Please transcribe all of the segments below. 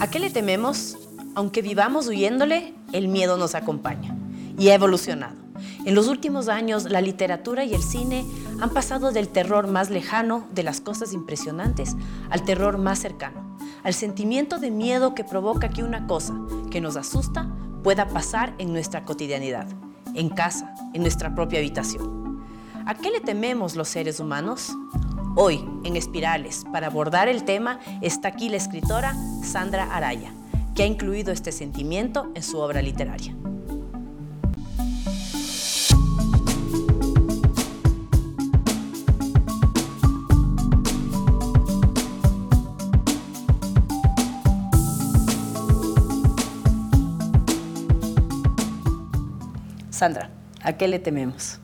¿A qué le tememos? Aunque vivamos huyéndole, el miedo nos acompaña y ha evolucionado. En los últimos años, la literatura y el cine han pasado del terror más lejano, de las cosas impresionantes, al terror más cercano, al sentimiento de miedo que provoca que una cosa que nos asusta pueda pasar en nuestra cotidianidad, en casa, en nuestra propia habitación. ¿A qué le tememos los seres humanos? Hoy, en Espirales, para abordar el tema, está aquí la escritora Sandra Araya, que ha incluido este sentimiento en su obra literaria. Sandra, ¿a qué le tememos?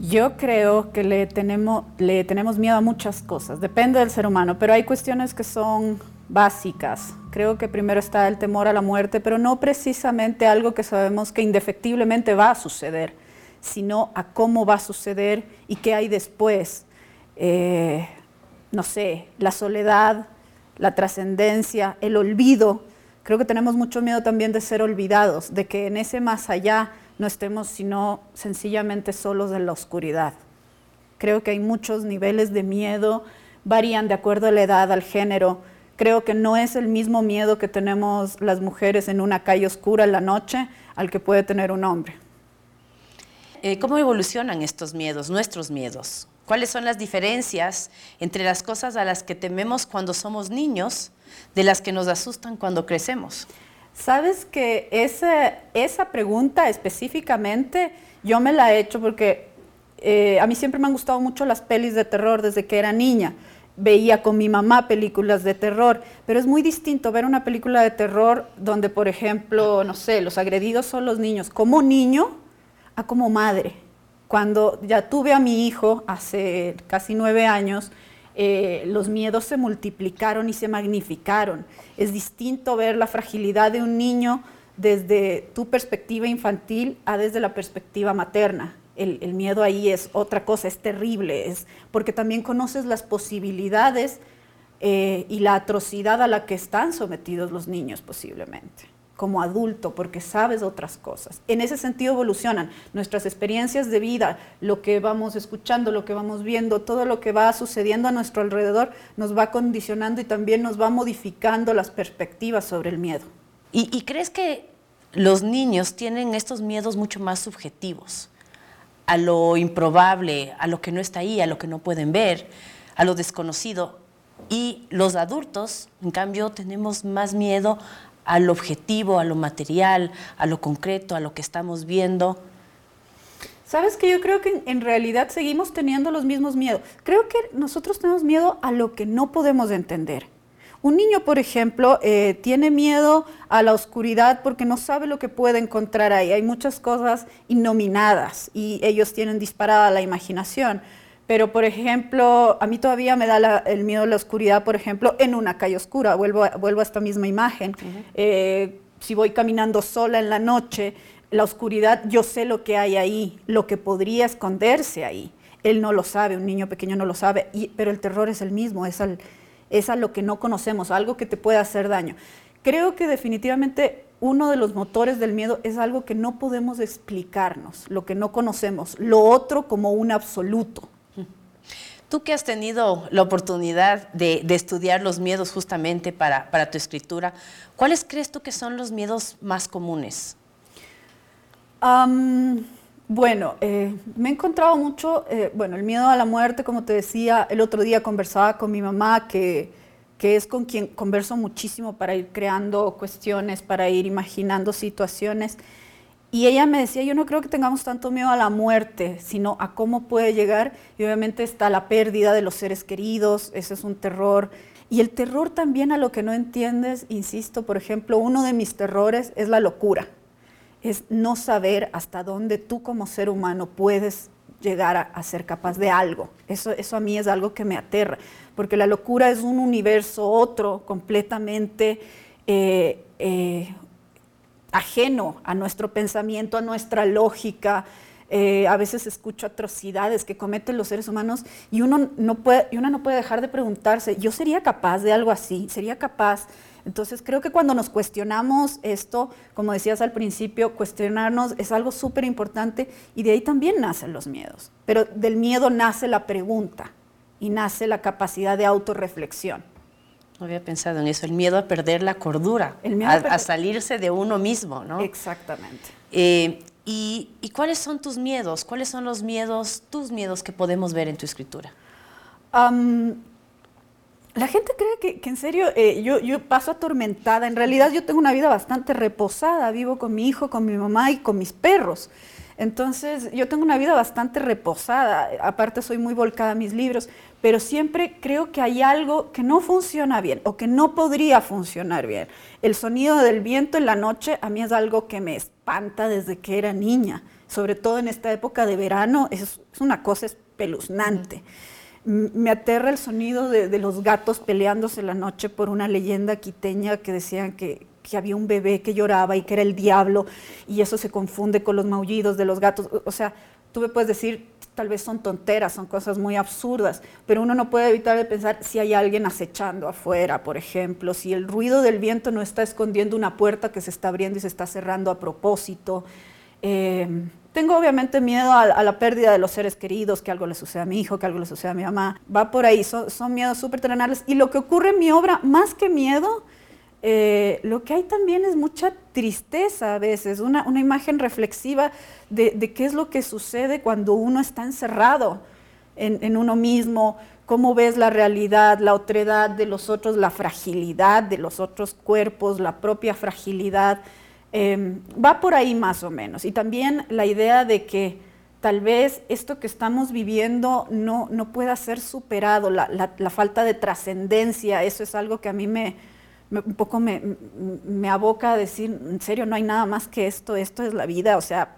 Yo creo que le tenemos, le tenemos miedo a muchas cosas, depende del ser humano, pero hay cuestiones que son básicas. Creo que primero está el temor a la muerte, pero no precisamente algo que sabemos que indefectiblemente va a suceder, sino a cómo va a suceder y qué hay después. Eh, no sé, la soledad, la trascendencia, el olvido. Creo que tenemos mucho miedo también de ser olvidados, de que en ese más allá no estemos sino sencillamente solos en la oscuridad. Creo que hay muchos niveles de miedo, varían de acuerdo a la edad, al género. Creo que no es el mismo miedo que tenemos las mujeres en una calle oscura en la noche al que puede tener un hombre. Eh, ¿Cómo evolucionan estos miedos, nuestros miedos? ¿Cuáles son las diferencias entre las cosas a las que tememos cuando somos niños de las que nos asustan cuando crecemos? Sabes que esa pregunta específicamente yo me la he hecho porque eh, a mí siempre me han gustado mucho las pelis de terror desde que era niña. Veía con mi mamá películas de terror, pero es muy distinto ver una película de terror donde, por ejemplo, no sé, los agredidos son los niños como niño a como madre. Cuando ya tuve a mi hijo hace casi nueve años, eh, los miedos se multiplicaron y se magnificaron. Es distinto ver la fragilidad de un niño desde tu perspectiva infantil a desde la perspectiva materna. El, miedo ahí es otra cosa, es terrible, es porque también conoces las posibilidades eh, y la atrocidad a la que están sometidos los niños posiblemente como adulto porque sabes otras cosas. En ese sentido evolucionan nuestras experiencias de vida, lo que vamos escuchando, lo que vamos viendo, todo lo que va sucediendo a nuestro alrededor nos va condicionando y también nos va modificando las perspectivas sobre el miedo. ¿Y, crees que los niños tienen estos miedos mucho más subjetivos? A lo improbable, a lo que no está ahí, a lo que no pueden ver, a lo desconocido. Y los adultos, en cambio, tenemos más miedo al objetivo, a lo material, a lo concreto, a lo que estamos viendo. Sabes que yo creo que en, realidad seguimos teniendo los mismos miedos. Creo que nosotros tenemos miedo a lo que no podemos entender. Un niño, por ejemplo, eh, tiene miedo a la oscuridad porque no sabe lo que puede encontrar ahí. Hay muchas cosas innominadas y ellos tienen disparada la imaginación. Pero, por ejemplo, a mí todavía me da el miedo a la oscuridad, por ejemplo, en una calle oscura. Vuelvo a, vuelvo a esta misma imagen. Eh, si voy caminando sola en la noche, la oscuridad, yo sé lo que hay ahí, lo que podría esconderse ahí. Él no lo sabe, un niño pequeño no lo sabe, pero el terror es el mismo, es, es a lo que no conocemos, algo que te puede hacer daño. Creo que definitivamente uno de los motores del miedo es algo que no podemos explicarnos, lo que no conocemos, lo otro como un absoluto. Tú que has tenido la oportunidad de, estudiar los miedos justamente para, tu escritura, ¿cuáles crees tú que son los miedos más comunes? bueno, eh, me he encontrado mucho, eh, bueno, el miedo a la muerte, como te decía, el otro día conversaba con mi mamá, que, que es con quien converso muchísimo para ir creando cuestiones, para ir imaginando situaciones. Y ella me decía, yo no creo que tengamos tanto miedo a la muerte, sino a cómo puede llegar. Y obviamente está la pérdida de los seres queridos, ese es un terror. Y el terror también a lo que no entiendes, insisto, por ejemplo, uno de mis terrores es la locura. Es no saber hasta dónde tú como ser humano puedes llegar a, ser capaz de algo. Eso, eso a mí es algo que me aterra, porque la locura es un universo otro completamente eh, eh, ajeno a nuestro pensamiento, a nuestra lógica. Eh, a veces escucho atrocidades que cometen los seres humanos y uno no puede, y uno no puede dejar de preguntarse, ¿yo sería capaz de algo así? ¿Sería capaz? Entonces creo que cuando nos cuestionamos esto, como decías al principio, cuestionarnos es algo súper importante y de ahí también nacen los miedos. Pero del miedo nace la pregunta y nace la capacidad de autorreflexión. No había pensado en eso, el miedo a perder la cordura, a, salirse de uno mismo, ¿no? Exactamente. Eh, y, cuáles son tus miedos? ¿Cuáles son los miedos, tus miedos que podemos ver en tu escritura? la gente cree que, en serio eh, yo, yo, paso atormentada. En realidad yo tengo una vida bastante reposada. Vivo con mi hijo, con mi mamá y con mis perros. Entonces yo tengo una vida bastante reposada. Aparte soy muy volcada a mis libros. Pero siempre creo que hay algo que no funciona bien o que no podría funcionar bien. El sonido del viento en la noche a mí es algo que me espanta desde que era niña. Sobre todo en esta época de verano es, una cosa espeluznante me aterra el sonido de, los gatos peleándose la noche por una leyenda quiteña que decían que, había un bebé que lloraba y que era el diablo, y eso se confunde con los maullidos de los gatos. O sea, tú me puedes decir, tal vez son tonteras, son cosas muy absurdas, pero uno no puede evitar de pensar si hay alguien acechando afuera, por ejemplo, si el ruido del viento no está escondiendo una puerta que se está abriendo y se está cerrando a propósito. Eh, tengo obviamente miedo a, la pérdida de los seres queridos, que algo le suceda a mi hijo, que algo le suceda a mi mamá. Va por ahí, son, miedos súper terrenales. Y lo que ocurre en mi obra, más que miedo, eh, lo que hay también es mucha tristeza a veces, una, imagen reflexiva de, qué es lo que sucede cuando uno está encerrado en, en uno mismo, cómo ves la realidad, la otredad de los otros, la fragilidad de los otros cuerpos, la propia fragilidad. Em, va por ahí más o menos. Y también la idea de que tal vez esto que estamos viviendo no, no pueda ser superado, la, la, falta de trascendencia, eso es algo que a mí me, un poco me, me, aboca a decir, en serio, no hay nada más que esto, esto es la vida, o sea,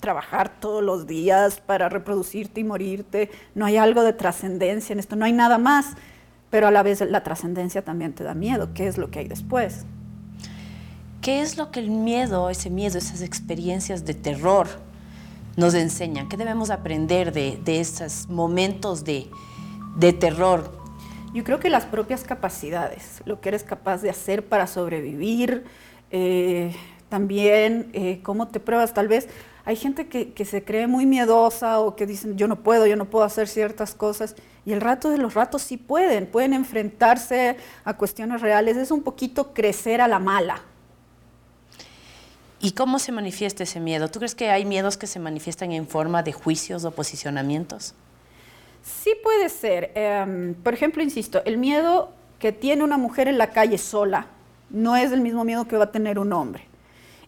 trabajar todos los días para reproducirte y morirte, no hay algo de trascendencia en esto, no hay nada más, pero a la vez la trascendencia también te da miedo, ¿qué es lo que hay después? ¿Qué es lo que el miedo, ese miedo, esas experiencias de terror nos enseñan? ¿Qué debemos aprender de, esos momentos de, terror? Yo creo que las propias capacidades, lo que eres capaz de hacer para sobrevivir, eh, también eh, cómo te pruebas. Tal vez hay gente que, que, se cree muy miedosa o que dicen yo no puedo, yo no puedo hacer ciertas cosas. Y el rato de los ratos sí pueden, pueden enfrentarse a cuestiones reales. Es un poquito crecer a la mala, ¿Y cómo se manifiesta ese miedo? ¿Tú crees que hay miedos que se manifiestan en forma de juicios o posicionamientos? Sí puede ser. Em, por ejemplo, insisto, el miedo que tiene una mujer en la calle sola no es el mismo miedo que va a tener un hombre.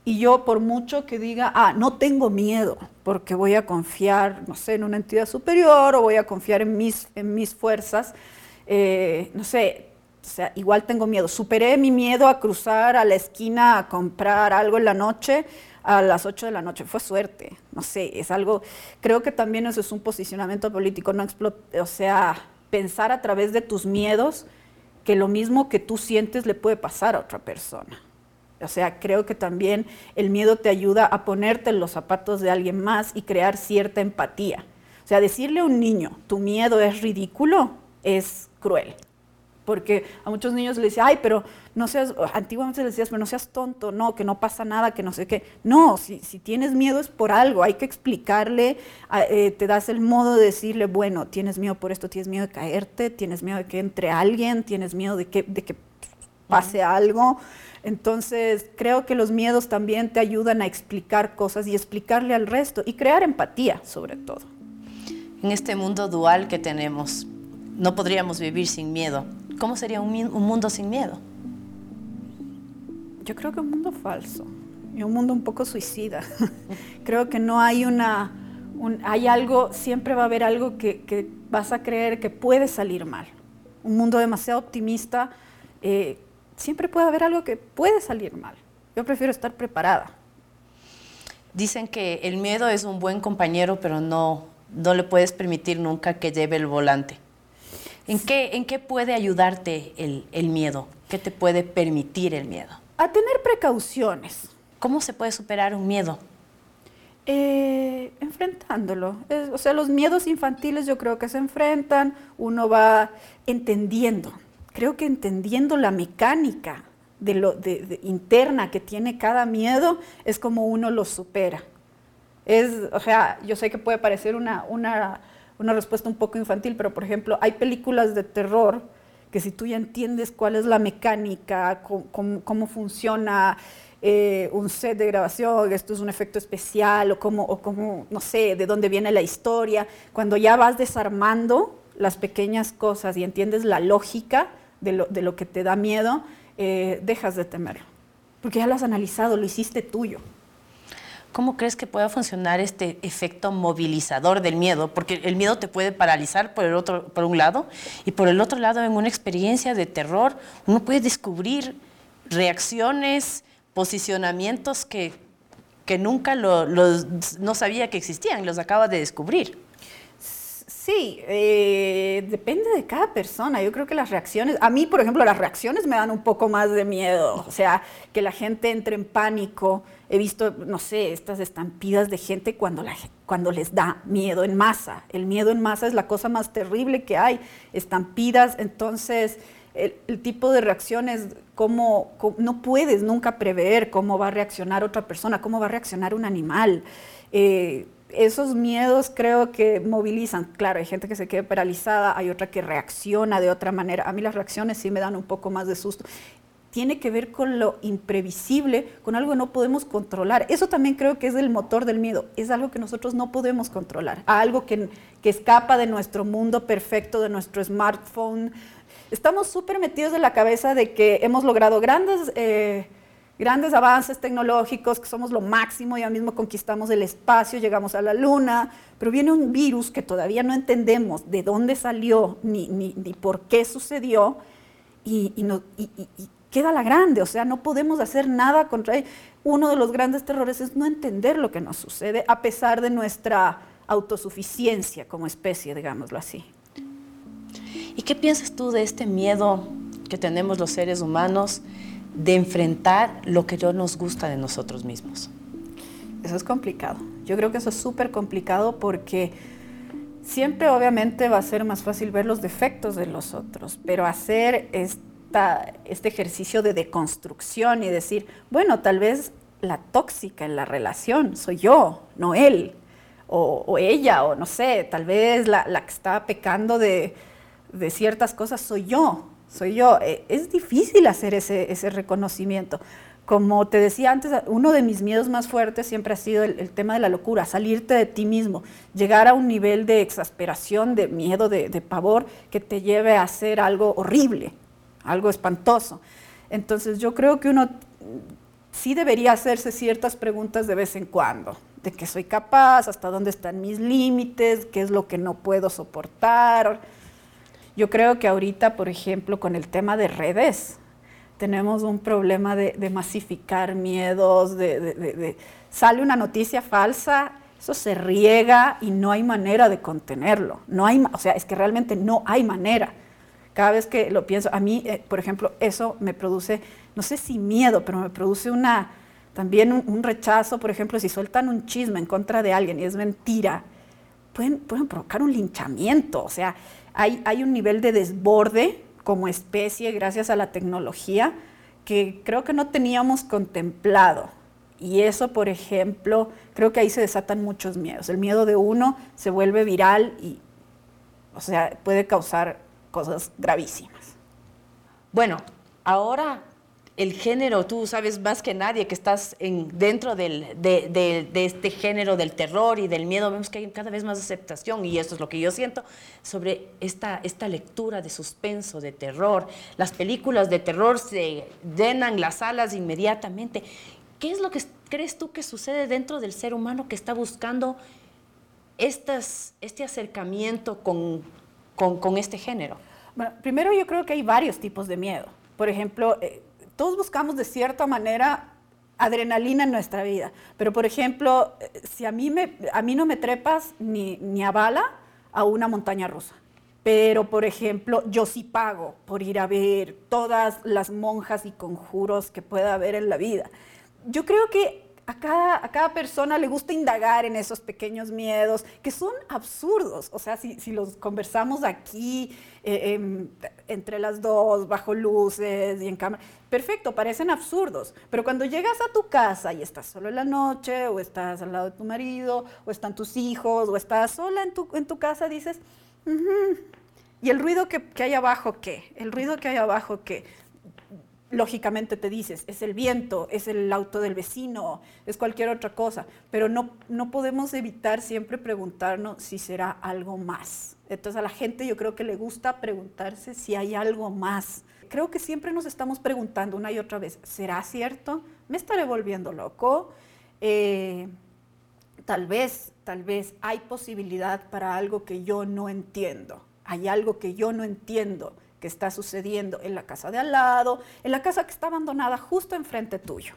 Y yo, por mucho que diga, ah, no tengo miedo, porque voy a confiar, no sé, en una entidad superior o voy a confiar en mis, en mis fuerzas, eh, no sé, o sea, igual tengo miedo. Superé mi miedo a cruzar a la esquina a comprar algo en la noche a las 8 de la noche. Fue suerte. No sé, es algo, creo que también eso es un posicionamiento político, no o sea, pensar a través de tus miedos que lo mismo que tú sientes le puede pasar a otra persona. O sea, creo que también el miedo te ayuda a ponerte en los zapatos de alguien más y crear cierta empatía. O sea, decirle a un niño, tu miedo es ridículo, es cruel porque a muchos niños les decía, ay, pero no seas, antiguamente les decías, pero no seas tonto, no, que no pasa nada, que no sé qué. No, si, tienes miedo es por algo, hay que explicarle, eh, te das el modo de decirle, bueno, tienes miedo por esto, tienes miedo de caerte, tienes miedo de que entre alguien, tienes miedo de que, de que pase algo. Entonces, creo que los miedos también te ayudan a explicar cosas y explicarle al resto y crear empatía, sobre todo. En este mundo dual que tenemos, no podríamos vivir sin miedo. ¿Cómo sería un, mundo sin miedo? Yo creo que un mundo falso y un mundo un poco suicida. creo que no hay una, hay algo, siempre va a haber algo que, vas a creer que puede salir mal. Un mundo demasiado optimista, eh, siempre puede haber algo que puede salir mal. Yo prefiero estar preparada. Dicen que el miedo es un buen compañero, pero no, no le puedes permitir nunca que lleve el volante. ¿En qué, ¿En qué puede ayudarte el, miedo? ¿Qué te puede permitir el miedo? A tener precauciones. ¿Cómo se puede superar un miedo? Eh, enfrentándolo. o sea, los miedos infantiles yo creo que se enfrentan, uno va entendiendo. Creo que entendiendo la mecánica de lo de, interna que tiene cada miedo es como uno lo supera. Es, o sea, yo sé que puede parecer una, una, una respuesta un poco infantil, pero por ejemplo, hay películas de terror que si tú ya entiendes cuál es la mecánica, cómo, cómo, funciona eh, un set de grabación, esto es un efecto especial, o cómo, o cómo, no sé, de dónde viene la historia, cuando ya vas desarmando las pequeñas cosas y entiendes la lógica de lo, de lo que te da miedo, eh, dejas de temerlo, porque ya lo has analizado, lo hiciste tuyo. ¿Cómo crees que pueda funcionar este efecto movilizador del miedo? Porque el miedo te puede paralizar por, el otro, por un lado y por el otro lado en una experiencia de terror uno puede descubrir reacciones, posicionamientos que, que nunca lo, no sabía que existían, los acaba de descubrir. Sí, eh, depende de cada persona. Yo creo que las reacciones, a mí, por ejemplo, las reacciones me dan un poco más de miedo. O sea, que la gente entre en pánico. He visto, no sé, estas estampidas de gente cuando, la, cuando les da miedo en masa. El miedo en masa es la cosa más terrible que hay. Estampidas, entonces, el, tipo de reacciones, cómo, no puedes nunca prever cómo va a reaccionar otra persona, cómo va a reaccionar un animal. Eh, esos miedos creo que movilizan. Claro, hay gente que se queda paralizada, hay otra que reacciona de otra manera. A mí las reacciones sí me dan un poco más de susto. Tiene que ver con lo imprevisible, con algo que no podemos controlar. Eso también creo que es el motor del miedo. Es algo que nosotros no podemos controlar, algo que, escapa de nuestro mundo perfecto, de nuestro smartphone. Estamos súper metidos en la cabeza de que hemos logrado grandes... Eh, grandes avances tecnológicos, que somos lo máximo, ya mismo conquistamos el espacio, llegamos a la luna, pero viene un virus que todavía no entendemos de dónde salió ni, ni, por qué sucedió y, y, queda la grande, o sea, no podemos hacer nada contra él. Uno de los grandes terrores es no entender lo que nos sucede a pesar de nuestra autosuficiencia como especie, digámoslo así. ¿Y qué piensas tú de este miedo que tenemos los seres humanos? De enfrentar lo que no nos gusta de nosotros mismos? Eso es complicado. Yo creo que eso es súper complicado porque siempre obviamente va a ser más fácil ver los defectos de los otros, pero hacer esta, este ejercicio de deconstrucción y decir, bueno, tal vez la tóxica en la relación soy yo, no él, o, ella, o no sé, tal vez la, que está pecando de, de ciertas cosas soy yo, soy yo. Eh, es difícil hacer ese, ese, reconocimiento. Como te decía antes, uno de mis miedos más fuertes siempre ha sido el, tema de la locura, salirte de ti mismo, llegar a un nivel de exasperación, de miedo, de, de pavor, que te lleve a hacer algo horrible, algo espantoso. Entonces yo creo que uno sí debería hacerse ciertas preguntas de vez en cuando, de qué soy capaz, hasta dónde están mis límites, qué es lo que no puedo soportar yo creo que ahorita, por ejemplo, con el tema de redes, tenemos un problema de, masificar miedos, de, sale una noticia falsa, eso se riega y no hay manera de contenerlo. No hay, o sea, es que realmente no hay manera. Cada vez que lo pienso, a mí, eh, por ejemplo, eso me produce, no sé si miedo, pero me produce una, también un, rechazo, por ejemplo, si sueltan un chisme en contra de alguien y es mentira, pueden, provocar un linchamiento. O sea, hay, un nivel de desborde como especie gracias a la tecnología que creo que no teníamos contemplado. Y eso, por ejemplo, creo que ahí se desatan muchos miedos. El miedo de uno se vuelve viral y, o sea, puede causar cosas gravísimas. Bueno, ahora el género, tú sabes más que nadie que estás en, dentro de, este género del terror y del miedo, vemos que hay cada vez más aceptación y esto es lo que yo siento sobre esta, esta lectura de suspenso, de terror. Las películas de terror se llenan las salas inmediatamente. ¿Qué es lo que crees tú que sucede dentro del ser humano que está buscando este acercamiento con, con, con este género? Bueno, primero yo creo que hay varios tipos de miedo. Por ejemplo, eh, todos buscamos de cierta manera adrenalina en nuestra vida. Pero, por ejemplo, si a mí, me, a mí no me trepas ni, ni a bala a una montaña rusa. Pero, por ejemplo, yo sí pago por ir a ver todas las monjas y conjuros que pueda haber en la vida. Yo creo que a cada, a cada persona le gusta indagar en esos pequeños miedos que son absurdos. O sea, si, si los conversamos aquí, eh, em, entre las dos, bajo luces y en cámara, perfecto, parecen absurdos. Pero cuando llegas a tu casa y estás solo en la noche, o estás al lado de tu marido, o están tus hijos, o estás sola en tu, en tu casa, dices, ¿y el ruido que, que hay abajo qué? ¿El ruido que hay abajo qué? Lógicamente te dices, es el viento, es el auto del vecino, es cualquier otra cosa, pero no, no podemos evitar siempre preguntarnos si será algo más. Entonces a la gente yo creo que le gusta preguntarse si hay algo más. Creo que siempre nos estamos preguntando una y otra vez, ¿será cierto? ¿Me estaré volviendo loco? Eh, tal vez, tal vez hay posibilidad para algo que yo no entiendo. Hay algo que yo no entiendo que está sucediendo en la casa de al lado, en la casa que está abandonada justo enfrente tuyo.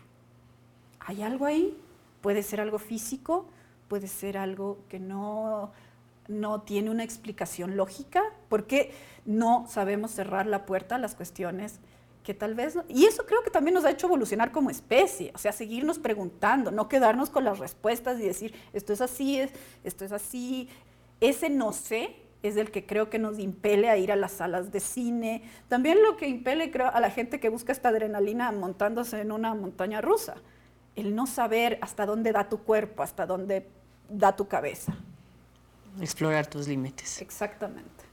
¿Hay algo ahí? Puede ser algo físico, puede ser algo que no, no tiene una explicación lógica, porque no sabemos cerrar la puerta a las cuestiones que tal vez... Y eso creo que también nos ha hecho evolucionar como especie, o sea, seguirnos preguntando, no quedarnos con las respuestas y decir, esto es así, esto es así. Ese no sé es el que creo que nos impele a ir a las salas de cine. También lo que impele creo, a la gente que busca esta adrenalina montándose en una montaña rusa. El no saber hasta dónde da tu cuerpo, hasta dónde da tu cabeza. Explorar tus límites. Exactamente.